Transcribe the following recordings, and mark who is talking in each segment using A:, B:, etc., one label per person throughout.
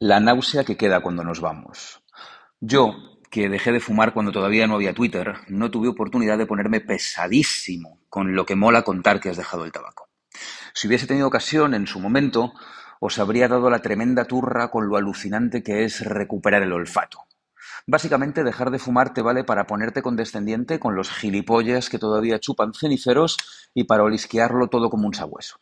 A: La náusea que queda cuando nos vamos. Yo, que dejé de fumar cuando todavía no había Twitter, no tuve oportunidad de ponerme pesadísimo con lo que mola contar que has dejado el tabaco. Si hubiese tenido ocasión en su momento, os habría dado la tremenda turra con lo alucinante que es recuperar el olfato. Básicamente, dejar de fumar te vale para ponerte condescendiente con los gilipollas que todavía chupan ceniceros y para olisquearlo todo como un sabueso.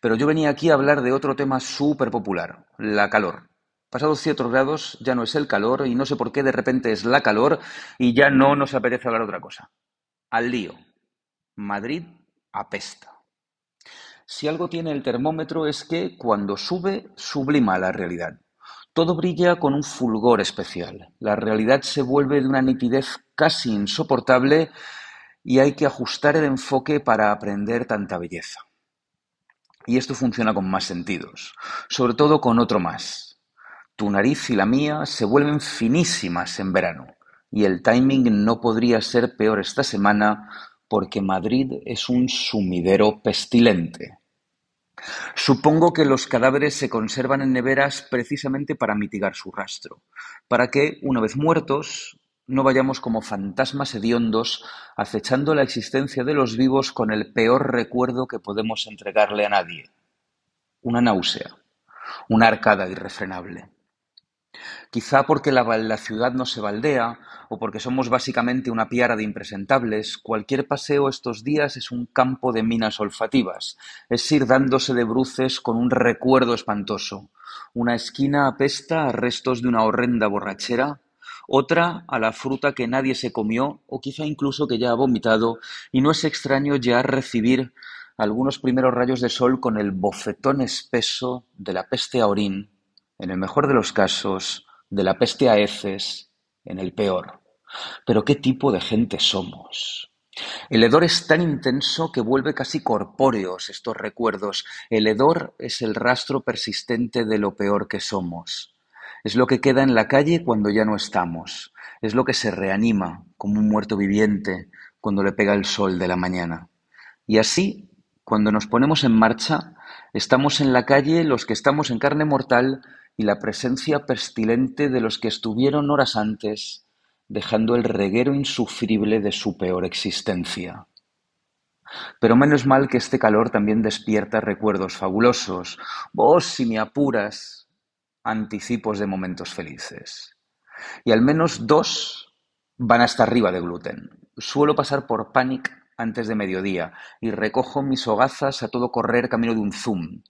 A: Pero yo venía aquí a hablar de otro tema súper popular, la calor. Pasados ciertos grados ya no es el calor y no sé por qué de repente es la calor y ya no nos apetece hablar otra cosa. Al lío. Madrid apesta. Si algo tiene el termómetro es que cuando sube, sublima la realidad. Todo brilla con un fulgor especial. La realidad se vuelve de una nitidez casi insoportable y hay que ajustar el enfoque para aprender tanta belleza. Y esto funciona con más sentidos, sobre todo con otro más. Tu nariz y la mía se vuelven finísimas en verano, y el timing no podría ser peor esta semana porque Madrid es un sumidero pestilente. Supongo que los cadáveres se conservan en neveras precisamente para mitigar su rastro, para que, una vez muertos, no vayamos como fantasmas hediondos acechando la existencia de los vivos con el peor recuerdo que podemos entregarle a nadie: una náusea, una arcada irrefrenable. Quizá porque la, ciudad no se baldea, o porque somos básicamente una piara de impresentables, cualquier paseo estos días es un campo de minas olfativas, es ir dándose de bruces con un recuerdo espantoso. Una esquina apesta a restos de una horrenda borrachera, otra a la fruta que nadie se comió, o quizá incluso que ya ha vomitado, y no es extraño ya recibir algunos primeros rayos de sol con el bofetón espeso de la peste a orín en el mejor de los casos, de la peste a heces, en el peor. Pero qué tipo de gente somos. El hedor es tan intenso que vuelve casi corpóreos estos recuerdos. El hedor es el rastro persistente de lo peor que somos. Es lo que queda en la calle cuando ya no estamos. Es lo que se reanima como un muerto viviente cuando le pega el sol de la mañana. Y así, cuando nos ponemos en marcha, estamos en la calle los que estamos en carne mortal y la presencia pestilente de los que estuvieron horas antes, dejando el reguero insufrible de su peor existencia. Pero menos mal que este calor también despierta recuerdos fabulosos, vos si me apuras, anticipos de momentos felices. Y al menos dos van hasta arriba de gluten. Suelo pasar por Panic antes de mediodía y recojo mis hogazas a todo correr camino de un zoom,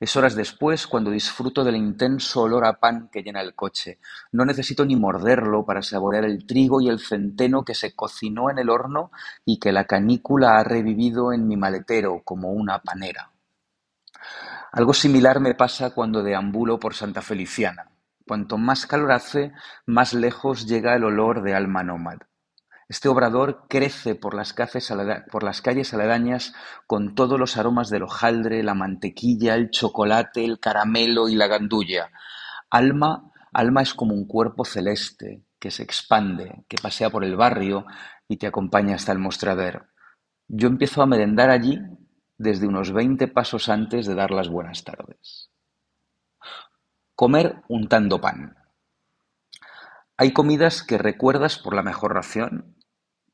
A: es horas después cuando disfruto del intenso olor a pan que llena el coche. No necesito ni morderlo para saborear el trigo y el centeno que se cocinó en el horno y que la canícula ha revivido en mi maletero como una panera. Algo similar me pasa cuando deambulo por Santa Feliciana. Cuanto más calor hace, más lejos llega el olor de alma nómad. Este obrador crece por las, calles aledañas con todos los aromas del hojaldre, la mantequilla, el chocolate, el caramelo y la gandulla. Alma, alma es como un cuerpo celeste que se expande, que pasea por el barrio y te acompaña hasta el mostrador. Yo empiezo a merendar allí desde unos veinte pasos antes de dar las buenas tardes. Comer untando pan. Hay comidas que recuerdas por la mejor ración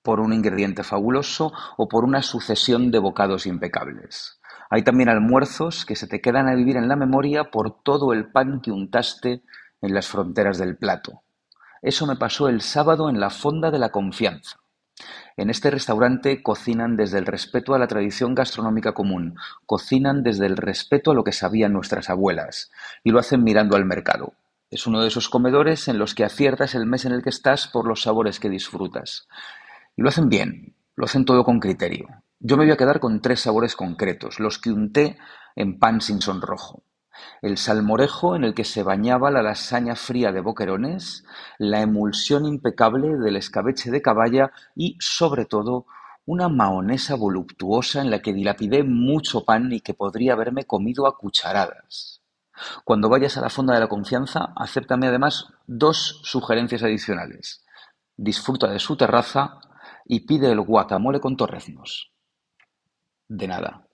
A: por un ingrediente fabuloso o por una sucesión de bocados impecables. Hay también almuerzos que se te quedan a vivir en la memoria por todo el pan que untaste en las fronteras del plato. Eso me pasó el sábado en la Fonda de la Confianza. En este restaurante cocinan desde el respeto a la tradición gastronómica común, cocinan desde el respeto a lo que sabían nuestras abuelas, y lo hacen mirando al mercado. Es uno de esos comedores en los que aciertas el mes en el que estás por los sabores que disfrutas. Y lo hacen bien, lo hacen todo con criterio. Yo me voy a quedar con tres sabores concretos, los que unté en pan sin sonrojo. El salmorejo en el que se bañaba la lasaña fría de boquerones, la emulsión impecable del escabeche de caballa y, sobre todo, una mahonesa voluptuosa en la que dilapidé mucho pan y que podría haberme comido a cucharadas. Cuando vayas a la fonda de la confianza, acéptame además dos sugerencias adicionales. Disfruta de su terraza y pide el guacamole con torreznos. De nada.